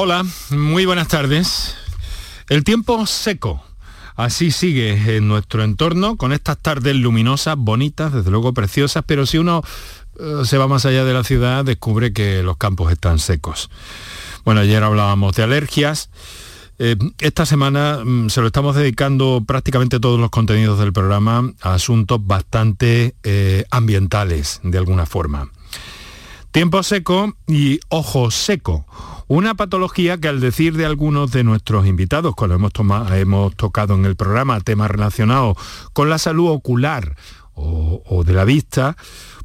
Hola, muy buenas tardes. El tiempo seco. Así sigue en nuestro entorno, con estas tardes luminosas, bonitas, desde luego preciosas, pero si uno eh, se va más allá de la ciudad, descubre que los campos están secos. Bueno, ayer hablábamos de alergias. Eh, esta semana mm, se lo estamos dedicando prácticamente todos los contenidos del programa a asuntos bastante eh, ambientales, de alguna forma. Tiempo seco y ojo seco. Una patología que al decir de algunos de nuestros invitados, cuando hemos, hemos tocado en el programa temas relacionados con la salud ocular o, de la vista,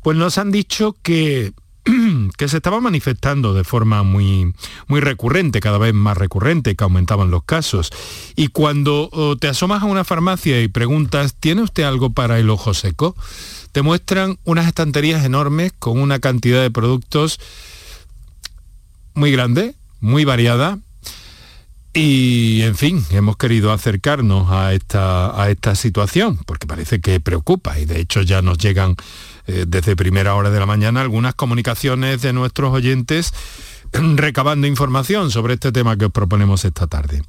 pues nos han dicho que que se estaba manifestando de forma muy, muy recurrente, cada vez más recurrente, que aumentaban los casos. Y cuando oh, te asomas a una farmacia y preguntas, ¿tiene usted algo para el ojo seco? Te muestran unas estanterías enormes con una cantidad de productos muy grande, muy variada. Y, en fin, hemos querido acercarnos a esta, situación, porque parece que preocupa y de hecho ya nos llegan eh, desde primera hora de la mañana algunas comunicaciones de nuestros oyentes recabando información sobre este tema que os proponemos esta tarde.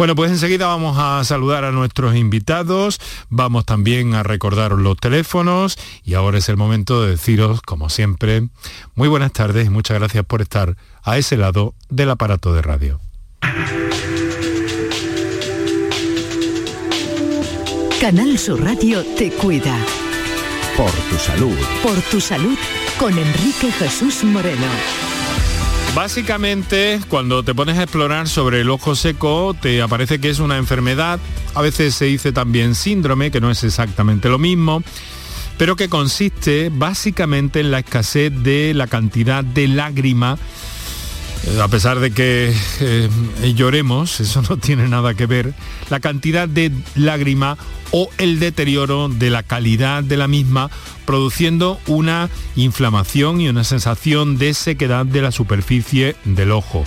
Bueno, pues enseguida vamos a saludar a nuestros invitados, vamos también a recordaros los teléfonos y ahora es el momento de deciros, como siempre, muy buenas tardes y muchas gracias por estar a ese lado del aparato de radio. Canal Sur Radio te cuida. Por tu salud. Por tu salud con Enrique Jesús Moreno. Básicamente, cuando te pones a explorar sobre el ojo seco, te aparece que es una enfermedad, a veces se dice también síndrome, que no es exactamente lo mismo, pero que consiste básicamente en la escasez de la cantidad de lágrima a pesar de que eh, lloremos, eso no tiene nada que ver, la cantidad de lágrima o el deterioro de la calidad de la misma, produciendo una inflamación y una sensación de sequedad de la superficie del ojo.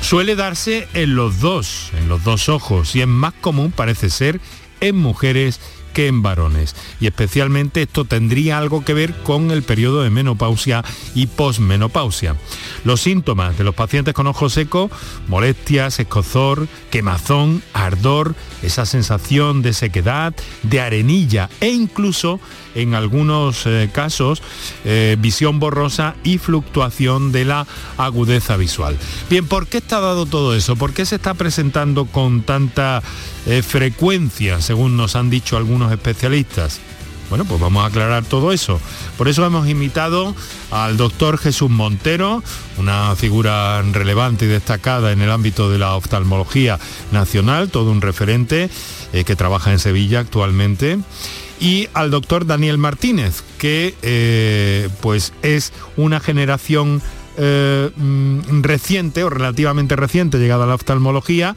Suele darse en los dos, en los dos ojos, y es más común, parece ser, en mujeres que en varones. Y especialmente esto tendría algo que ver con el periodo de menopausia y posmenopausia. Los síntomas de los pacientes con ojo seco, molestias, escozor, quemazón, ardor, esa sensación de sequedad, de arenilla e incluso en algunos eh, casos eh, visión borrosa y fluctuación de la agudeza visual. Bien, ¿por qué está dado todo eso? ¿Por qué se está presentando con tanta eh, frecuencia, según nos han dicho algunos especialistas? Bueno, pues vamos a aclarar todo eso. Por eso hemos invitado al doctor Jesús Montero, una figura relevante y destacada en el ámbito de la oftalmología nacional, todo un referente que trabaja en Sevilla actualmente y al doctor Daniel Martínez, que eh, pues es una generación eh, mm, reciente o relativamente reciente llegada a la oftalmología,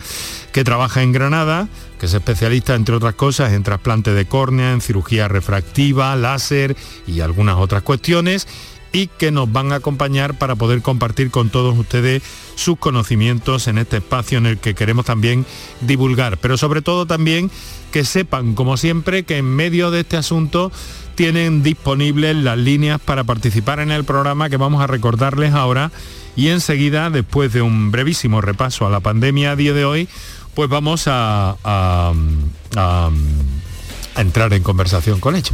que trabaja en Granada, que es especialista, entre otras cosas, en trasplante de córnea, en cirugía refractiva, láser y algunas otras cuestiones, y que nos van a acompañar para poder compartir con todos ustedes sus conocimientos en este espacio en el que queremos también divulgar, pero sobre todo también que sepan, como siempre, que en medio de este asunto tienen disponibles las líneas para participar en el programa que vamos a recordarles ahora y enseguida, después de un brevísimo repaso a la pandemia a día de hoy, pues vamos a, entrar en conversación con ellos.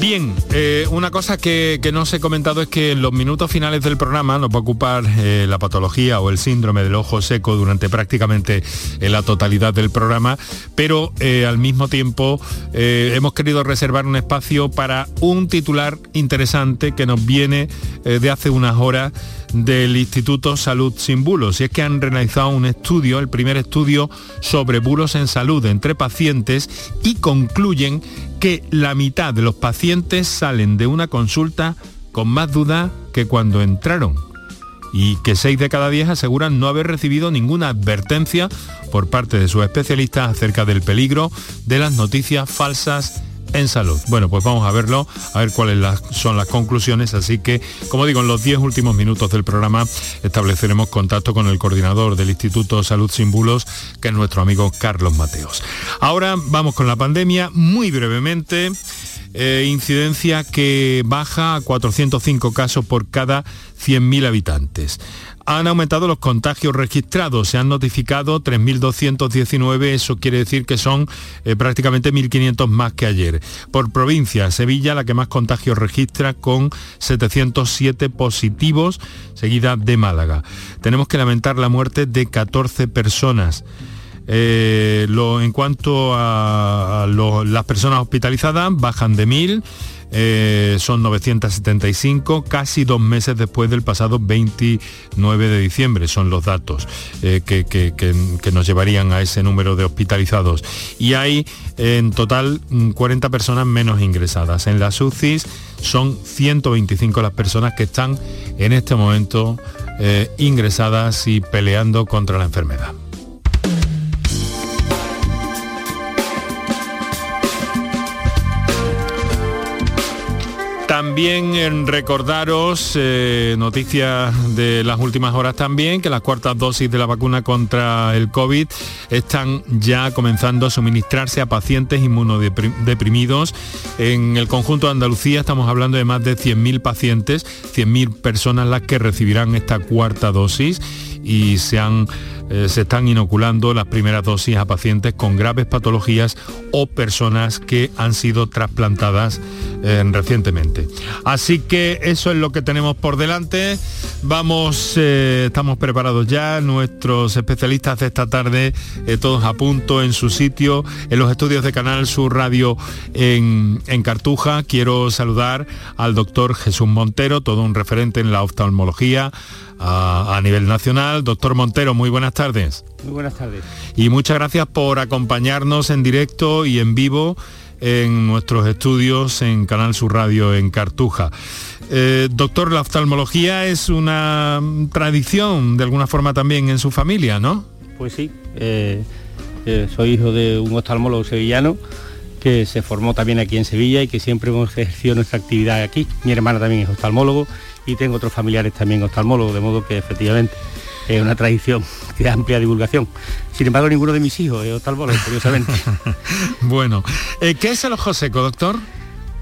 Bien, eh, una cosa que, no os he comentado es que en los minutos finales del programa nos va a ocupar eh, la patología o el síndrome del ojo seco durante prácticamente eh, la totalidad del programa, pero al mismo tiempo hemos querido reservar un espacio para un titular interesante que nos viene de hace unas horas del Instituto Salud Sin Bulos. Y es que han realizado un estudio, el primer estudio sobre bulos en salud entre pacientes y concluyen que la mitad de los pacientes salen de una consulta con más duda que cuando entraron y que 6 de cada 10 aseguran no haber recibido ninguna advertencia por parte de sus especialistas acerca del peligro de las noticias falsas en salud. Bueno, pues vamos a verlo, a ver cuáles son las conclusiones. Así que, como digo, en los 10 últimos minutos del programa estableceremos contacto con el coordinador del Instituto Salud Sin Bulos, que es nuestro amigo Carlos Mateos. Ahora vamos con la pandemia, muy brevemente. Eh, incidencia que baja a 405 casos por cada 100.000 habitantes han aumentado los contagios registrados, se han notificado 3.219, eso quiere decir que son eh, prácticamente 1.500 más que ayer. Por provincia, Sevilla la que más contagios registra con 707 positivos, seguida de Málaga. Tenemos que lamentar la muerte de 14 personas. Eh, en cuanto a, las personas hospitalizadas, bajan de 1.000 eh, son 975, casi dos meses después del pasado 29 de diciembre, son los datos eh, que, nos llevarían a ese número de hospitalizados. Y hay en total 40 mm, personas menos ingresadas. En las UCIs son 125 las personas que están en este momento eh, ingresadas y peleando contra la enfermedad. También recordaros eh, noticias de las últimas horas también, que las cuartas dosis de la vacuna contra el COVID están ya comenzando a suministrarse a pacientes inmunodeprimidos. En el conjunto de Andalucía estamos hablando de más de 100.000 pacientes, 100.000 personas las que recibirán esta cuarta dosis y se han eh, se están inoculando las primeras dosis a pacientes con graves patologías o personas que han sido trasplantadas eh, recientemente. Así que eso es lo que tenemos por delante. Vamos, eh, estamos preparados ya, nuestros especialistas de esta tarde, todos a punto en su sitio, en los estudios de Canal Sur Radio en, en Cartuja. Quiero saludar al doctor Jesús Montero, todo un referente en la oftalmología a, nivel nacional. Doctor Montero, muy buenas tardes. Muy buenas tardes. Y muchas gracias por acompañarnos en directo y en vivo en nuestros estudios en Canal Sur Radio en Cartuja. Eh, doctor, la oftalmología es una tradición de alguna forma también en su familia, ¿no? Pues sí, eh, eh, soy hijo de un oftalmólogo sevillano que se formó también aquí en Sevilla y que siempre hemos ejercido nuestra actividad aquí. Mi hermana también es oftalmólogo y tengo otros familiares también oftalmólogos, de modo que efectivamente es una tradición de amplia divulgación. Sin embargo, ninguno de mis hijos es oftalmólogo, curiosamente. bueno, eh, ¿qué es el ojo seco, doctor?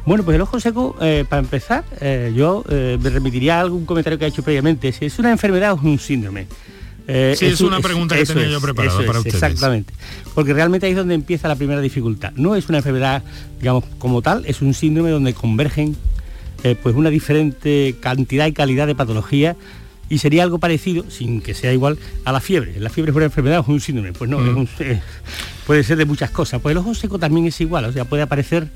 Bueno, pues el ojo seco, eh, para empezar, eh, yo me remitiría a algún comentario que ha hecho previamente. Si es una enfermedad o es un síndrome. sí, es, una pregunta que tenía yo preparada para ustedes. Exactamente. Porque realmente ahí es donde empieza la primera dificultad. No es una enfermedad, digamos, como tal, es un síndrome donde convergen eh, pues una diferente cantidad y calidad de patología y sería algo parecido, sin que sea igual, a la fiebre. La fiebre es una enfermedad o un síndrome. Pues no, mm. eh, puede ser de muchas cosas. Pues el ojo seco también es igual, o sea, puede aparecer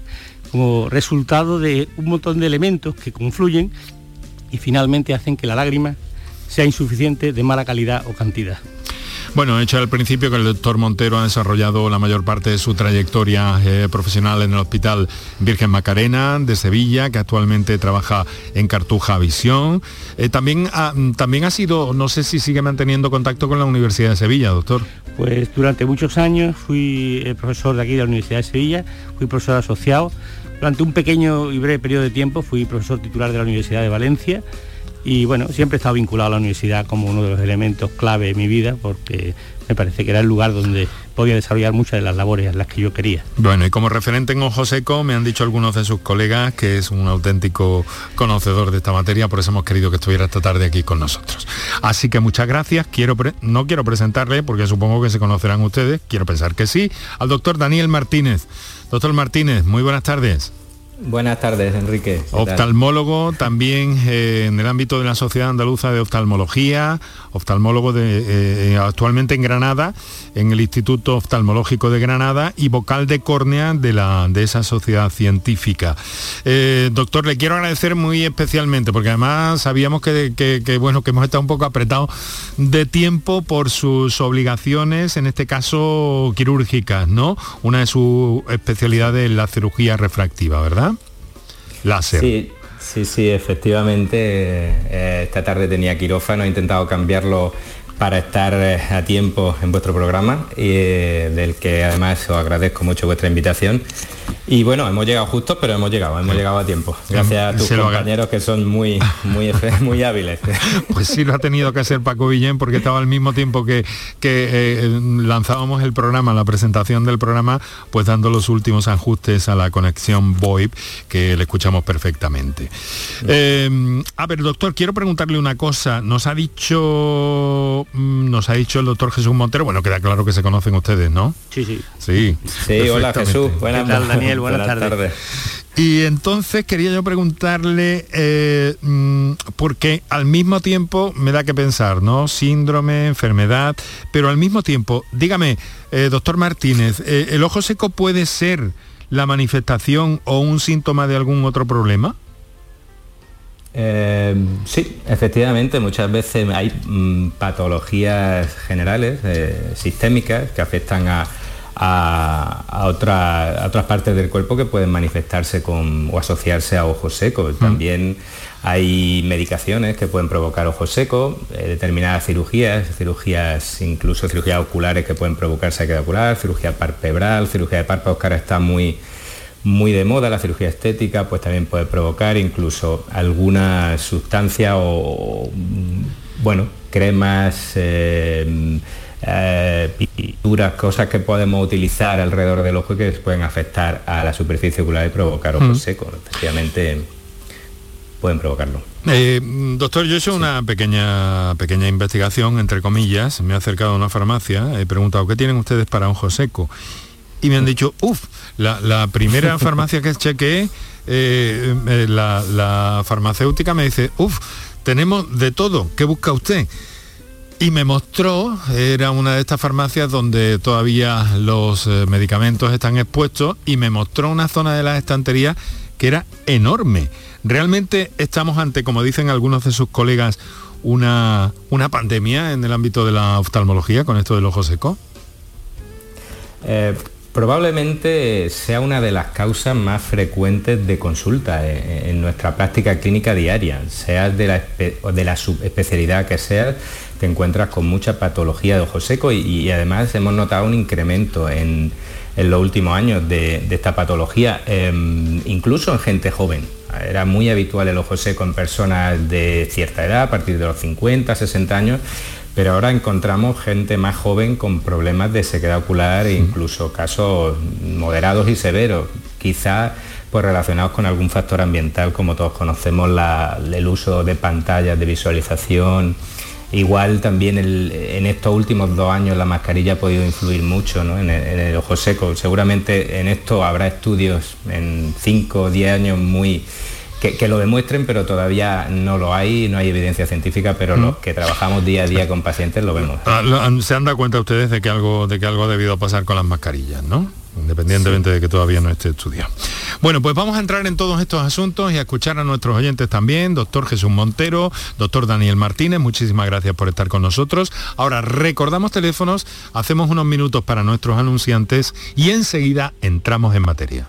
como resultado de un montón de elementos que confluyen y finalmente hacen que la lágrima sea insuficiente de mala calidad o cantidad. Bueno, he hecho al principio que el doctor Montero ha desarrollado la mayor parte de su trayectoria eh, profesional en el Hospital Virgen Macarena de Sevilla, que actualmente trabaja en Cartuja Visión. Eh, también, ha, también ha sido, no sé si sigue manteniendo contacto con la Universidad de Sevilla, doctor. Pues durante muchos años fui eh, profesor de aquí de la Universidad de Sevilla, fui profesor asociado. Durante un pequeño y breve periodo de tiempo fui profesor titular de la Universidad de Valencia y bueno, siempre he estado vinculado a la universidad como uno de los elementos clave de mi vida porque me parece que era el lugar donde podía desarrollar muchas de las labores las que yo quería. Bueno, y como referente en Ojo Seco, me han dicho algunos de sus colegas que es un auténtico conocedor de esta materia, por eso hemos querido que estuviera esta tarde aquí con nosotros. Así que muchas gracias. Quiero no quiero presentarle, porque supongo que se conocerán ustedes, quiero pensar que sí, al doctor Daniel Martínez. Doctor Martínez, muy buenas tardes. Buenas tardes, Enrique. Oftalmólogo también eh, en el ámbito de la Sociedad Andaluza de Oftalmología, oftalmólogo de, eh, actualmente en Granada, en el Instituto Oftalmológico de Granada y vocal de córnea de, la, de esa sociedad científica. Eh, doctor, le quiero agradecer muy especialmente, porque además sabíamos que, bueno, que hemos estado un poco apretados de tiempo por sus obligaciones, en este caso quirúrgicas, ¿no? Una de sus especialidades es la cirugía refractiva, ¿verdad? Sí, sí, sí, efectivamente. Eh, esta tarde tenía quirófano, he intentado cambiarlo para estar eh, a tiempo en vuestro programa, y, eh, del que además os agradezco mucho vuestra invitación. Y bueno, hemos llegado justos, pero hemos llegado, hemos llegado a tiempo. Gracias a tus compañeros que son muy, muy, muy hábiles. Pues sí, lo ha tenido que hacer Paco Villén porque estaba al mismo tiempo que, que eh, lanzábamos el programa, la presentación del programa, pues dando los últimos ajustes a la conexión VoIP, que le escuchamos perfectamente. Eh, a ver, doctor, quiero preguntarle una cosa. Nos ha dicho mm, nos ha dicho el doctor Jesús Montero, bueno, queda claro que se conocen ustedes, ¿no? Sí, sí. Sí. Sí, hola Jesús. Buenas, Daniel? Buenas, tardes. Y entonces quería yo preguntarle, eh, mm, porque al mismo tiempo me da que pensar, ¿no? Síndrome, enfermedad, pero al mismo tiempo, dígame, eh, doctor Martínez, eh, ¿el ojo seco puede ser la manifestación o un síntoma de algún otro problema? Sí, efectivamente, muchas veces hay mm, patologías generales, sistémicas, que afectan a, a, otras partes del cuerpo que pueden manifestarse con, o asociarse a ojos secos. Mm. También hay medicaciones que pueden provocar ojos secos, eh, determinadas cirugías, cirugías, incluso cirugías oculares que pueden provocar sequedad ocular, cirugía palpebral, cirugía de párpados que ahora está muy, muy de moda, la cirugía estética, pues también puede provocar incluso alguna sustancia o, bueno, cremas. Eh, eh, pinturas, cosas que podemos utilizar alrededor del ojo que pueden afectar a la superficie ocular y provocar ojos mm. secos. Efectivamente, pueden provocarlo. Eh, doctor, yo he hecho una pequeña, pequeña investigación, entre comillas, me he acercado a una farmacia, he preguntado, ¿qué tienen ustedes para ojo seco? Y me han dicho, uff, la, primera farmacia que chequeé, eh, eh, la, la farmacéutica me dice, uff, tenemos de todo, ¿qué busca usted? Y me mostró, era una de estas farmacias donde todavía los eh, medicamentos están expuestos, y me mostró una zona de la estantería que era enorme. Realmente estamos ante, como dicen algunos de sus colegas, una, una pandemia en el ámbito de la oftalmología con esto del ojo seco. Eh, probablemente sea una de las causas más frecuentes de consulta eh, en, nuestra práctica clínica diaria, sea de la, subespecialidad que sea, te encuentras con mucha patología de ojo seco y, además hemos notado un incremento en, los últimos años de, esta patología, em, incluso en gente joven. Era muy habitual el ojo seco en personas de cierta edad, a partir de los 50, 60 años, pero ahora encontramos gente más joven con problemas de sequedad ocular e incluso casos moderados y severos, quizás pues relacionados con algún factor ambiental, como todos conocemos el uso de pantallas de visualización, Igual también en estos últimos dos años la mascarilla ha podido influir mucho en, el, ojo seco. Seguramente en esto habrá estudios en 5 o 10 años muy que, lo demuestren, pero todavía no lo hay, no hay evidencia científica, pero los que trabajamos día a día con pacientes lo vemos. Ah, ¿Se han dado cuenta ustedes de que algo, de que algo ha debido pasar con las mascarillas, no? independientemente de que todavía no esté estudiado. Bueno, pues vamos a entrar en todos estos asuntos y a escuchar a nuestros oyentes también, doctor Jesús Montero, doctor Daniel Martínez, muchísimas gracias por estar con nosotros. Ahora recordamos teléfonos, hacemos unos minutos para nuestros anunciantes y enseguida entramos en materia.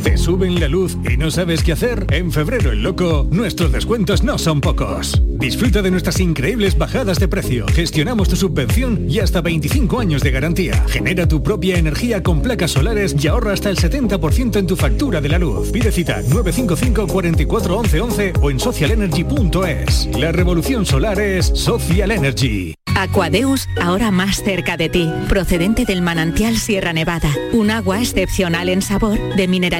¿Te suben la luz y no sabes qué hacer? En febrero el loco, nuestros descuentos no son pocos. Disfruta de nuestras increíbles bajadas de precio. Gestionamos tu subvención y hasta 25 años de garantía. Genera tu propia energía con placas solares y ahorra hasta el 70% en tu factura de la luz. Pide cita 955 44 11 o en socialenergy.es. La revolución solar es Social Energy. Aquadeus, ahora más cerca de ti, procedente del manantial Sierra Nevada, un agua excepcional en sabor, de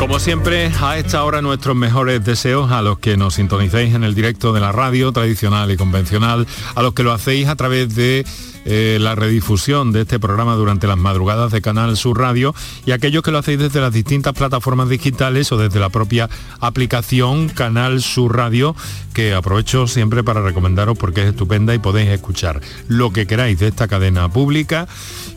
Como siempre, a esta hora nuestros mejores deseos a los que nos sintonicéis en el directo de la radio tradicional y convencional, a los que lo hacéis a través de eh, la redifusión de este programa durante las madrugadas de Canal Sur Radio y aquellos que lo hacéis desde las distintas plataformas digitales o desde la propia aplicación Canal Sur Radio, que aprovecho siempre para recomendaros porque es estupenda y podéis escuchar lo que queráis de esta cadena pública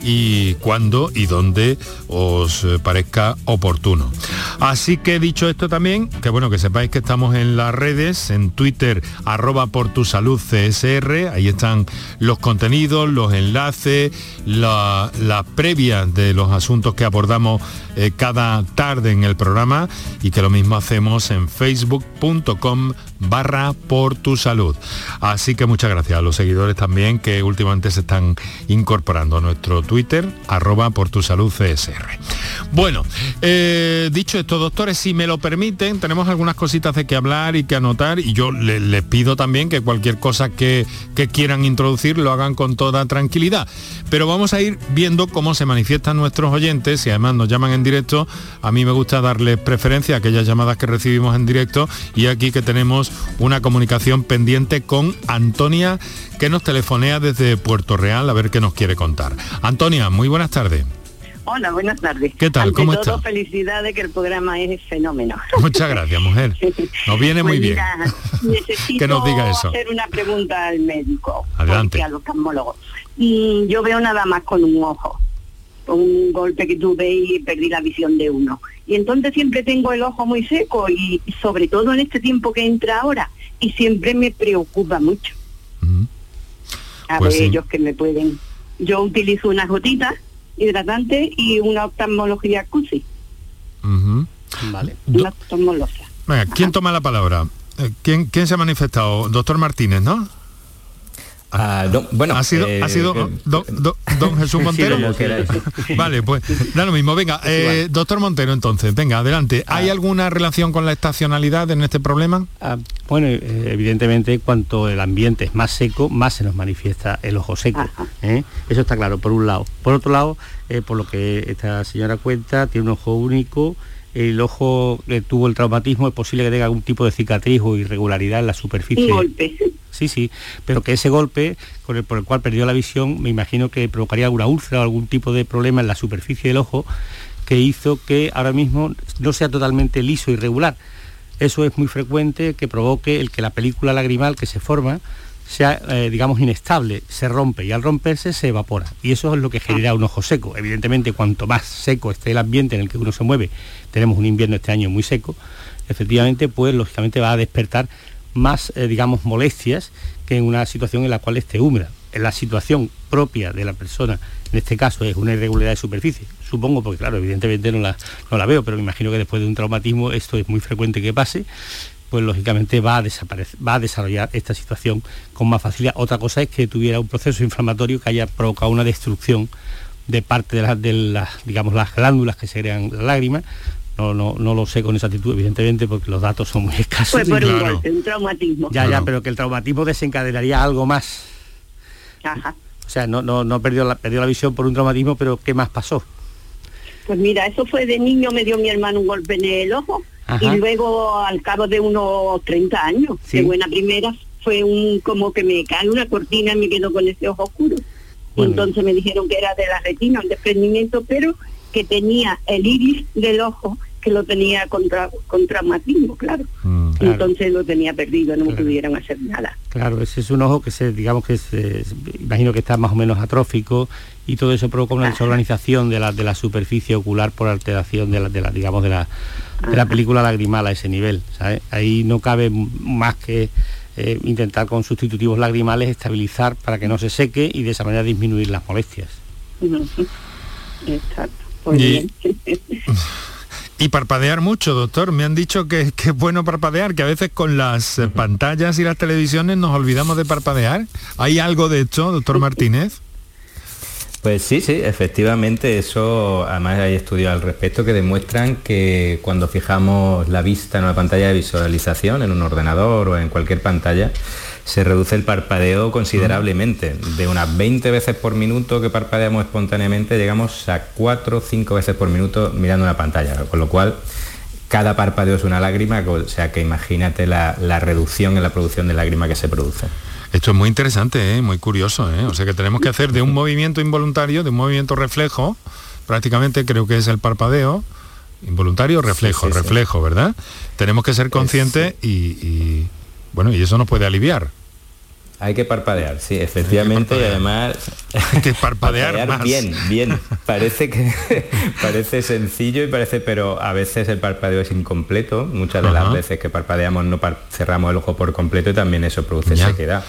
y cuando y donde os eh, parezca oportuno. Así que dicho esto también, que bueno, que sepáis que estamos en las redes, en Twitter, arroba por tu salud CSR, ahí están los contenidos, los enlaces, la, la previa de los asuntos que abordamos eh, cada tarde en el programa y que lo mismo hacemos en facebook.com barra por tu salud. Así que muchas gracias a los seguidores también que últimamente se están incorporando a nuestro Twitter, arroba por tu salud CSR. Bueno, eh, dicho esto, doctores, si me lo permiten, tenemos algunas cositas de que hablar y que anotar y yo le- les pido también que cualquier cosa que, que quieran introducir lo hagan con toda tranquilidad. Pero vamos a ir viendo cómo se manifiestan nuestros oyentes y además nos llaman en directo. A mí me gusta darles preferencia a aquellas llamadas que recibimos en directo y aquí que tenemos una comunicación pendiente con Antonia que nos telefonea desde Puerto Real a ver qué nos quiere contar. Antonia, muy buenas tardes. Hola, buenas tardes. ¿Qué tal? Ante ¿Cómo todo, está? felicidades que el programa es fenómeno. Muchas gracias, mujer. Nos viene muy Pues bien. necesito Que nos diga eso. hacer una pregunta al médico. Adelante. Al oftalmólogo. Mm, yo veo nada más con un ojo. Un golpe que tuve y perdí la visión de uno. Y entonces siempre tengo el ojo muy seco y sobre todo en este tiempo que entra ahora. Y siempre me preocupa mucho. A Pues ver sí. ellos que me pueden. Yo utilizo unas gotitas hidratantes y una oftalmología CUSI. Vale. Una oftalmología. Venga, ¿quién toma la palabra? Eh, ¿Quién, quién se ha manifestado? Doctor Martínez, ¿no? Ah, bueno, ha sido, eh, ha sido eh, do- do- don Jesús Montero. vale, pues da lo mismo. Venga, eh, doctor Montero, entonces, venga, adelante. ¿Hay alguna relación con la estacionalidad en este problema? Ah, bueno, eh, evidentemente cuanto el ambiente es más seco, más se nos manifiesta el ojo seco. ¿eh? Eso está claro, por un lado. Por otro lado, eh, por lo que esta señora cuenta, tiene un ojo único, el ojo que tuvo el traumatismo, es posible que tenga algún tipo de cicatriz o irregularidad en la superficie. Un golpe. Sí, sí, pero que ese golpe con el- por el cual perdió la visión, me imagino que provocaría alguna úlcera o algún tipo de problema en la superficie del ojo que hizo que ahora mismo no sea totalmente liso y regular. Eso es muy frecuente que provoque el que la película lagrimal que se forma sea, eh, digamos, inestable, se rompe y al romperse se evapora. Y eso es lo que genera un ojo seco. Evidentemente, cuanto más seco esté el ambiente en el que uno se mueve, tenemos un invierno este año muy seco, efectivamente, pues lógicamente va a despertar más, eh, digamos, molestias que en una situación en la cual esté húmeda. En la situación propia de la persona, en este caso es una irregularidad de superficie, supongo, porque claro, evidentemente no la, no la veo, pero me imagino que después de un traumatismo esto es muy frecuente que pase, pues lógicamente va a desaparecer, va a desarrollar esta situación con más facilidad. Otra cosa es que tuviera un proceso inflamatorio que haya provocado una destrucción de parte de las, de las digamos, las glándulas que segregan la lágrima. No, no, no lo sé con exactitud, evidentemente, porque los datos son muy escasos. Fue por un golpe, un traumatismo. Ya, ya, pero que el traumatismo desencadenaría algo más. Ajá. O sea, no, no, no perdió, la, perdió la visión por un traumatismo, pero ¿qué más pasó? Pues mira, eso fue de niño, me dio mi hermano un golpe en el ojo Ajá. y luego al cabo de unos 30 años, Sí. de buena primera, fue un como que me cae una cortina y me quedo con ese ojo oscuro. Y Bueno. entonces me dijeron que era de la retina, un desprendimiento, pero que tenía el iris del ojo que lo tenía contra con traumatismo, claro. Mm, claro. Entonces lo tenía perdido, no me pudieron hacer nada. Claro, ese es un ojo que se, digamos que se, imagino que está más o menos atrófico y todo eso provoca una desorganización de la, de la superficie ocular por alteración de la, de la digamos de la, de la película lagrimal a ese nivel. ¿sabes? Ahí no cabe más que eh, intentar con sustitutivos lagrimales estabilizar para que no se seque y de esa manera disminuir las molestias. Exacto. Pues Y- bien. Y parpadear mucho, doctor. Me han dicho que, que es bueno parpadear, que a veces con las eh, pantallas y las televisiones nos olvidamos de parpadear. ¿Hay algo de esto, doctor Martínez? Pues sí, sí, efectivamente, eso, además hay estudios al respecto que demuestran que cuando fijamos la vista en una pantalla de visualización, en un ordenador o en cualquier pantalla, se reduce el parpadeo considerablemente. De unas 20 veces por minuto que parpadeamos espontáneamente, llegamos a 4 o 5 veces por minuto mirando una pantalla, con lo cual cada parpadeo es una lágrima, o sea que imagínate la, la reducción en la producción de lágrima que se produce. Esto es muy interesante, ¿eh? muy curioso. ¿eh? O sea que tenemos que hacer de un movimiento involuntario, de un movimiento reflejo, prácticamente creo que es el parpadeo, involuntario, reflejo, sí, sí. reflejo, ¿verdad? Tenemos que ser conscientes y, y, bueno, y eso nos puede aliviar. Hay que parpadear, sí, efectivamente, y además Hay que parpadear, más. bien, bien. Parece que parece sencillo y parece, pero a veces el parpadeo es incompleto. Muchas de las veces que parpadeamos no par- cerramos el ojo por completo y también eso produce Ya. sequedad.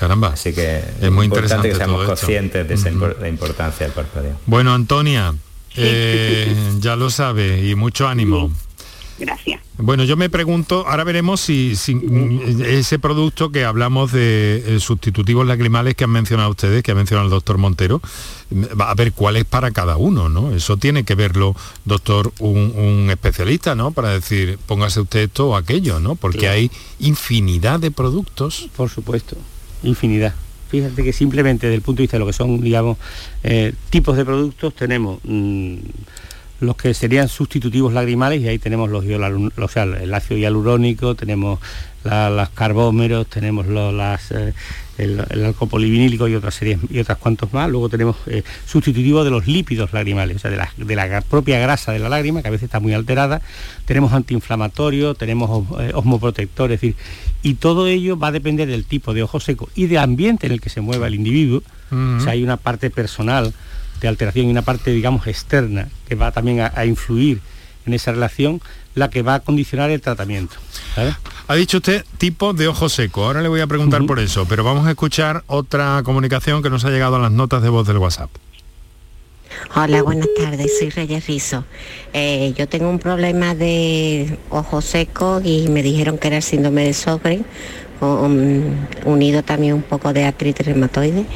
Caramba. Así que Es muy importante interesante que seamos esto. conscientes de esa impor- la importancia del parpadeo. Bueno, Antonia, eh, ya lo sabe y mucho ánimo. Gracias. Bueno, yo me pregunto, ahora veremos si, si, mm, ese producto que hablamos de eh, sustitutivos lacrimales que han mencionado ustedes, que ha mencionado el doctor Montero, mm, va a ver cuál es para cada uno, ¿no? Eso tiene que verlo, doctor, un, un especialista, ¿no? Para decir, póngase usted esto o aquello, ¿no? Porque Claro. hay infinidad de productos. Por supuesto, infinidad. Fíjate que simplemente desde el punto de vista de lo que son, digamos, eh, tipos de productos, tenemos mm, los que serían sustitutivos lagrimales y ahí tenemos los, o sea, el ácido hialurónico, tenemos la- los carbómeros, tenemos las, eh, el, el alcohol polivinílico y otras series y otras cuantos más. Luego tenemos eh, sustitutivos de los lípidos lagrimales, o sea, de la, de la gra- propia grasa de la lágrima, que a veces está muy alterada. Tenemos antiinflamatorios, tenemos os- eh, osmoprotectores, es decir, y todo ello va a depender del tipo de ojo seco y del ambiente en el que se mueva el individuo. O sea, hay una parte personal de alteración y una parte, digamos, externa que va también a, a influir en esa relación, la que va a condicionar el tratamiento. ¿sabes? Ha dicho usted tipo de ojo seco. Ahora le voy a preguntar por eso, pero vamos a escuchar otra comunicación que nos ha llegado a las notas de voz del WhatsApp. Hola, buenas tardes, soy Reyes Rizo. Eh, yo tengo un problema de ojo seco y me dijeron que era el síndrome de Sjögren, unido también un poco de artritis reumatoide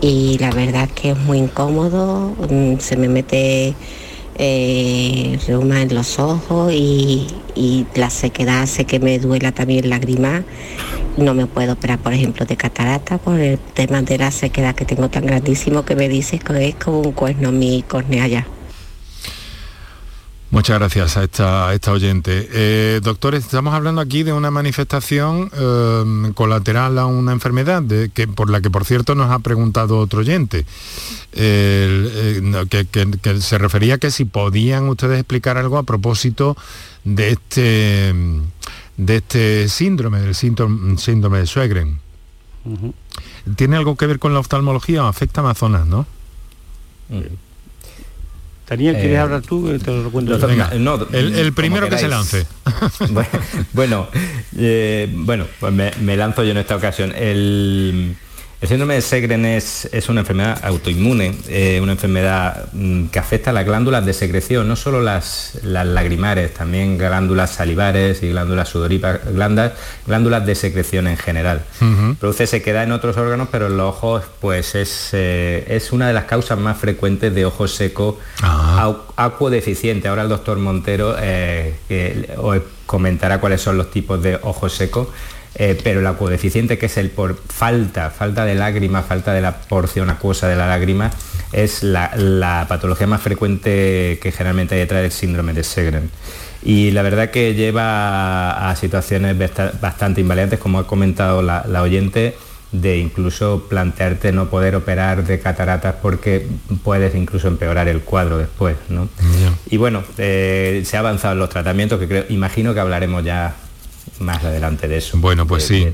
y la verdad que es muy incómodo, mm, se me mete eh, reuma en los ojos y, y la sequedad hace que me duela también lagrimal. No me puedo operar, por ejemplo, de catarata por el tema de la sequedad que tengo tan grandísimo que me dices que es como un cuerno mi córnea ya. Muchas gracias a esta, a esta oyente. Eh, doctores, estamos hablando aquí de una manifestación eh, colateral a una enfermedad de, que, por la que, por cierto, nos ha preguntado otro oyente, El, eh, que, que- que se refería a que si podían ustedes explicar algo a propósito de este, de este síndrome, del síndrome, síndrome de Sjögren. ¿Tiene algo que ver con la oftalmología o afecta a Amazonas, no? Daniel, ¿quieres Eh, hablar tú? Te lo cuento. Doctor, Venga, no, el- el primero que se lance. bueno, bueno, eh, bueno, pues me, me lanzo yo en esta ocasión. El, el síndrome de Segren es, es una enfermedad autoinmune, eh, una enfermedad mm, que afecta a las glándulas de secreción, no solo las, las lagrimares, también glándulas salivares y glándulas sudoríparas, glándulas, glándulas de secreción en general. Produce sequedad en otros órganos, pero en los ojos pues es, eh, es una de las causas más frecuentes de ojo seco au- acuodeficiente. Ahora el doctor Montero eh, os comentará cuáles son los tipos de ojo seco. Eh, pero el acuodeficiente, que es el por falta, falta de lágrima, falta de la porción acuosa de la lágrima, es la, la patología más frecuente que generalmente hay detrás del síndrome de Segren. Y la verdad que lleva a, situaciones bastante invalidantes, como ha comentado la, la oyente, de incluso plantearte no poder operar de cataratas porque puedes incluso empeorar el cuadro después. ¿no? Y bueno, eh, se ha avanzado en los tratamientos que creo, imagino que hablaremos ya más adelante de eso. Bueno, pues sí.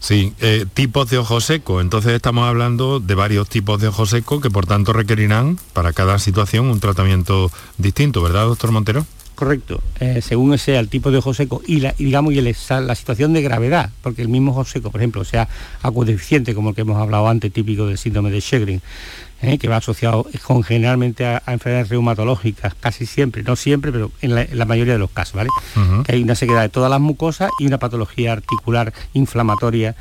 Sí, eh, tipos de ojo seco. Entonces estamos hablando de varios tipos de ojo seco que por tanto requerirán para cada situación un tratamiento distinto, ¿verdad, doctor Montero? Correcto, eh, según sea el tipo de ojo seco y, la, digamos y la situación de gravedad, porque el mismo ojo seco, por ejemplo, sea acuodeficiente, como el que hemos hablado antes, típico del síndrome de Sjögren, eh, que va asociado con generalmente a, enfermedades reumatológicas, casi siempre, no siempre, pero en la, mayoría de los casos, ¿vale? Que hay una sequedad de todas las mucosas y una patología articular inflamatoria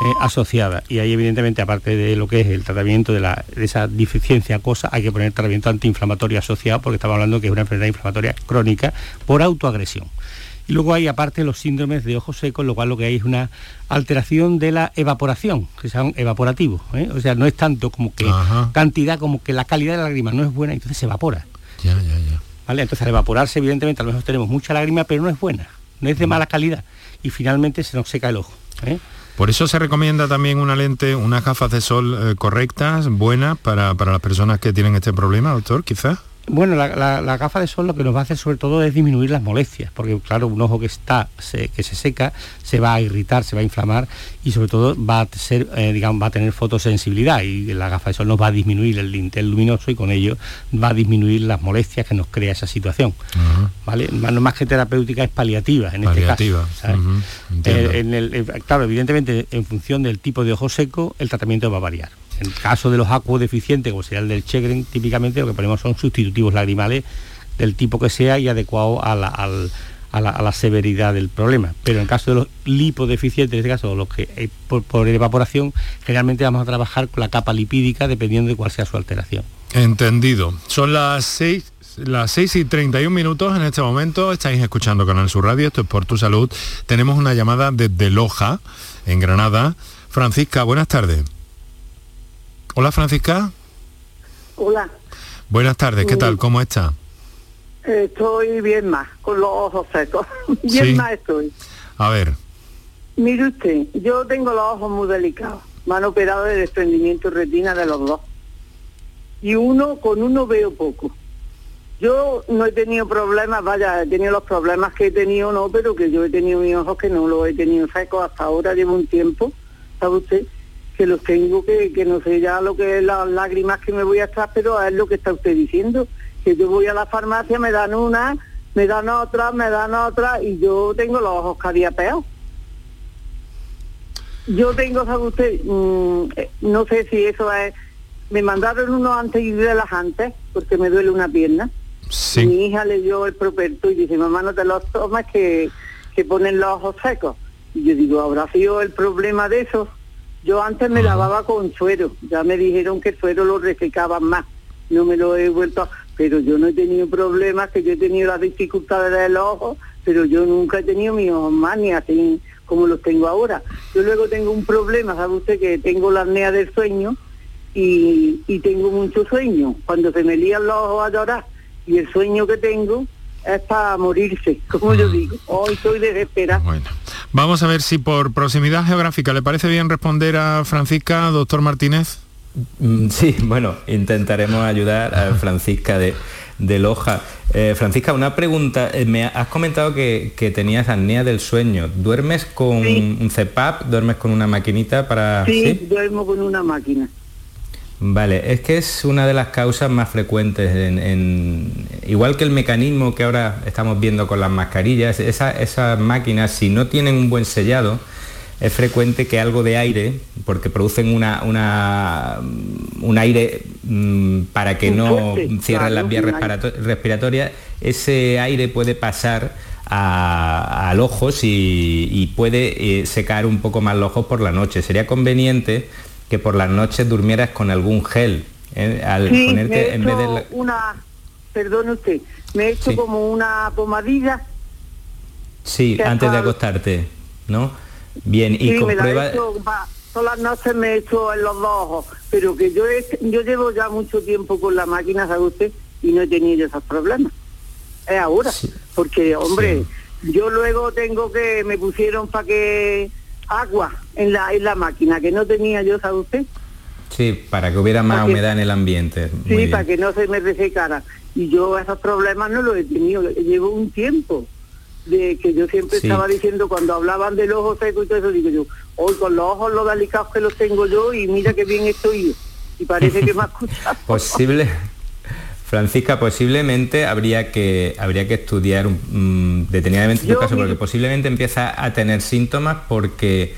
eh, asociada. Y ahí evidentemente, aparte de lo que es el tratamiento de, esa deficiencia cosa, hay que poner tratamiento antiinflamatorio asociado porque estamos hablando que es una enfermedad inflamatoria crónica por autoagresión. Y luego hay aparte los síndromes de ojos secos, lo cual lo que hay es una alteración de la evaporación, que son evaporativos. ¿eh? O sea, no es tanto como que cantidad, como que la calidad de la lágrima no es buena, entonces se evapora. Ya, ya, ya. ¿Vale? Entonces al evaporarse, evidentemente, a lo mejor tenemos mucha lágrima, pero no es buena, no es de mala calidad. Y finalmente se nos seca el ojo. ¿eh? Por eso se recomienda también una lente, unas gafas de sol eh, correctas, buenas para, para las personas que tienen este problema, doctor, quizás. Bueno, la, gafa de sol lo que nos va a hacer sobre todo es disminuir las molestias, porque claro, un ojo que está que se seca se va a irritar, se va a inflamar y sobre todo va a ser, eh, digamos, va a tener fotosensibilidad y la gafa de sol nos va a disminuir el dintel luminoso y con ello va a disminuir las molestias que nos crea esa situación. ¿Vale? No más que terapéutica es paliativa en este caso. Eh, claro, evidentemente en función del tipo de ojo seco el tratamiento va a variar. En el caso de los deficientes, como sería el del Chegren, típicamente lo que ponemos son sustitutivos lagrimales del tipo que sea y adecuado a la, severidad del problema. Pero en el caso de los lipodeficientes, en este caso, los que eh, por, evaporación, generalmente vamos a trabajar con la capa lipídica dependiendo de cuál sea su alteración. Entendido. Son las 6 las 6 y 31 minutos en este momento, estáis escuchando Canal Sur Radio, esto es por tu salud. Tenemos una llamada desde Loja, en Granada. Francisca, buenas tardes. Hola Francisca. Hola. Buenas tardes, ¿qué tal? ¿Cómo está? Estoy bien más, con los ojos secos. bien más estoy. A ver. Mire usted, yo tengo los ojos muy delicados. Me han operado de desprendimiento retina de los dos. Y uno, con uno veo poco. Yo no he tenido problemas, vaya, he tenido los problemas que he tenido, no, pero que yo he tenido mis ojos que no los he tenido secos hasta ahora, llevo un tiempo, ¿sabe usted? Que los tengo que, que no sé ya lo que es las lágrimas que me voy a echar, pero es lo que está usted diciendo, que yo voy a la farmacia, me dan una, me dan otra, me dan otra, y yo tengo los ojos peor. Yo tengo, sabe usted, mm, eh, no sé si eso es, me mandaron unos antes y antes, porque me duele una pierna. Mi hija le dio el properto y dice, mamá, no te los tomas que, que ponen los ojos secos. Y yo digo, ¿habrá sido el problema de eso? Yo antes me lavaba con suero, ya me dijeron que el suero lo resecaban más, no me lo he vuelto, pero yo no he tenido problemas, que yo he tenido las dificultades del ojo, pero yo nunca he tenido mis ojos más ni así como los tengo ahora. Yo luego tengo un problema, sabe usted que tengo la apnea del sueño y, y tengo mucho sueño. Cuando se me lían los ojos a llorar y el sueño que tengo es para morirse, como yo digo. Hoy estoy desesperada. Bueno. Vamos a ver si por proximidad geográfica le parece bien responder a Francisca, doctor Martínez. Mm, sí, bueno, intentaremos ayudar a Francisca de, Loja. Eh, Francisca, una pregunta. Eh, me has comentado que, tenías apnea del sueño. ¿Duermes con un CPAP? ¿Duermes con una maquinita para...? sí, duermo con una máquina. Vale, es que es una de las causas más frecuentes, en, igual que el mecanismo que ahora estamos viendo con las mascarillas, esas máquinas si no tienen un buen sellado, es frecuente que algo de aire, porque producen una, un aire mm, para que no cierren las vías respiratorias, ese aire puede pasar al ojo y, puede eh, secar un poco más los ojos por la noche. Sería conveniente que por las noches durmieras con algún gel. ¿eh? Al ponerte en vez de una, perdone usted, me he hecho como una pomadilla. Sí, antes de acostarte, ¿no? Bien, y sí, comprueba... todas las noches me he hecho en los dos ojos, pero que yo yo llevo ya mucho tiempo con la máquina, ¿sabe usted? Y no he tenido esos problemas. Es ahora, porque, hombre, yo luego tengo que, me pusieron para que agua en la, en la máquina, que no tenía yo, ¿sabe usted? Sí, para que hubiera más humedad en el ambiente. sí, para que no se me resecara. Y yo esos problemas no los he tenido, llevo un tiempo de que yo siempre estaba diciendo cuando hablaban del ojo seco y todo eso, digo yo, hoy con los ojos los delicados que los tengo yo y mira qué bien estoy Y parece que me ha escuchado. Posible, Francisca, posiblemente habría que habría que estudiar mm, detenidamente tu caso, porque posiblemente empieza a tener síntomas porque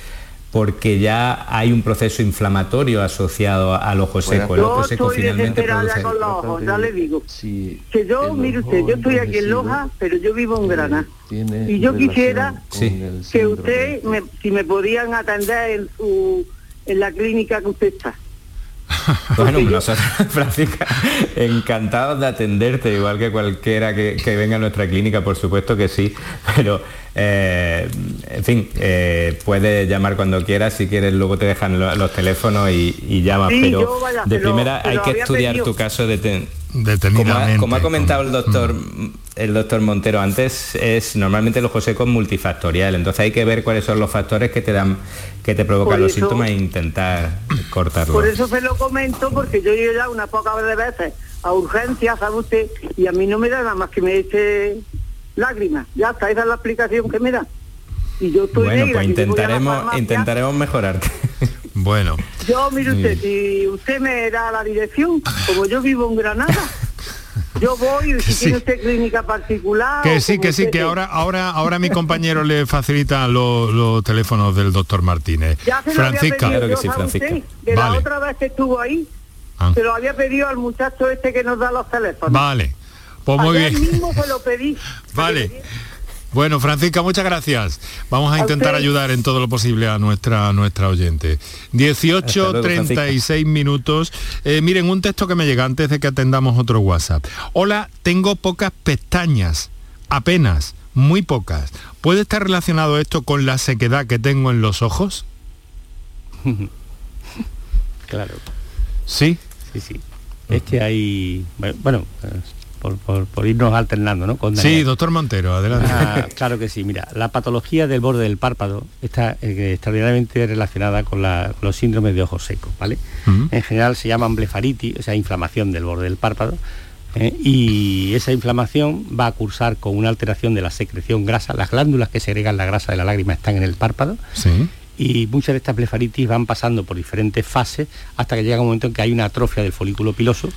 porque ya hay un proceso inflamatorio asociado al ojo seco. el ojo seco finalmente produce... con los ojos, ya le digo. que yo, mire usted, yo estoy aquí en Loja, pero yo vivo en Granada. Y yo quisiera que usted, si me podían atender en, su, en la clínica que usted está. bueno, nosotros, Francisca, encantados de atenderte, igual que cualquiera que, venga a nuestra clínica, por supuesto que sí, pero eh, en fin, eh, puedes llamar cuando quieras, si quieres luego te dejan los, teléfonos y, y llamas, pero de primera hay que estudiar tu caso de detenidamente. Como ha, comentado el doctor, el doctor Montero antes, es normalmente el ojo seco multifactorial, entonces hay que ver cuáles son los factores que te dan, que te provocan los síntomas e intentar cortarlo. Por eso se lo comento, porque yo he ido ya unas pocas de veces a urgencias, sabe usted, y a mí no me da nada más que me eche lágrimas. Ya está, esa es la explicación que me da. Y yo estoy bueno, pues intentaremos, intentaremos mejorarte. Bueno. Yo, mire usted, si usted me da la dirección, como yo vivo en Granada, yo voy y si tiene usted clínica particular. Que sí, que sí, que ahora, ahora, ahora mi compañero le facilita los teléfonos del doctor Martínez. Ya se Francisca. Lo había pedido, que sí, de la otra vez que estuvo ahí, ah. se lo había pedido al muchacho este que nos da los teléfonos. Vale. Pues muy bien. mismo se lo pedí. Vale. Bueno, Francisca, muchas gracias. Vamos a, intentar ayudar en todo lo posible a nuestra, nuestra oyente. 18.36 minutos. Eh, miren, un texto que me llega antes de que atendamos otro WhatsApp. Hola, tengo pocas pestañas, apenas, muy pocas. ¿Puede estar relacionado esto con la sequedad que tengo en los ojos? claro. ¿Sí? Sí, sí. Es que hay... Bueno, por, irnos alternando, ¿no? sí, doctor Montero, adelante. Ah, claro que sí, mira, la patología del borde del párpado está eh, extraordinariamente relacionada con, los síndromes de ojos secos, ¿vale? En general se llaman blefaritis, o sea, inflamación del borde del párpado, ¿eh? y esa inflamación va a cursar con una alteración de la secreción grasa, las glándulas que segregan la grasa de la lágrima están en el párpado, y muchas de estas blefaritis van pasando por diferentes fases hasta que llega un momento en que hay una atrofia del folículo piloso,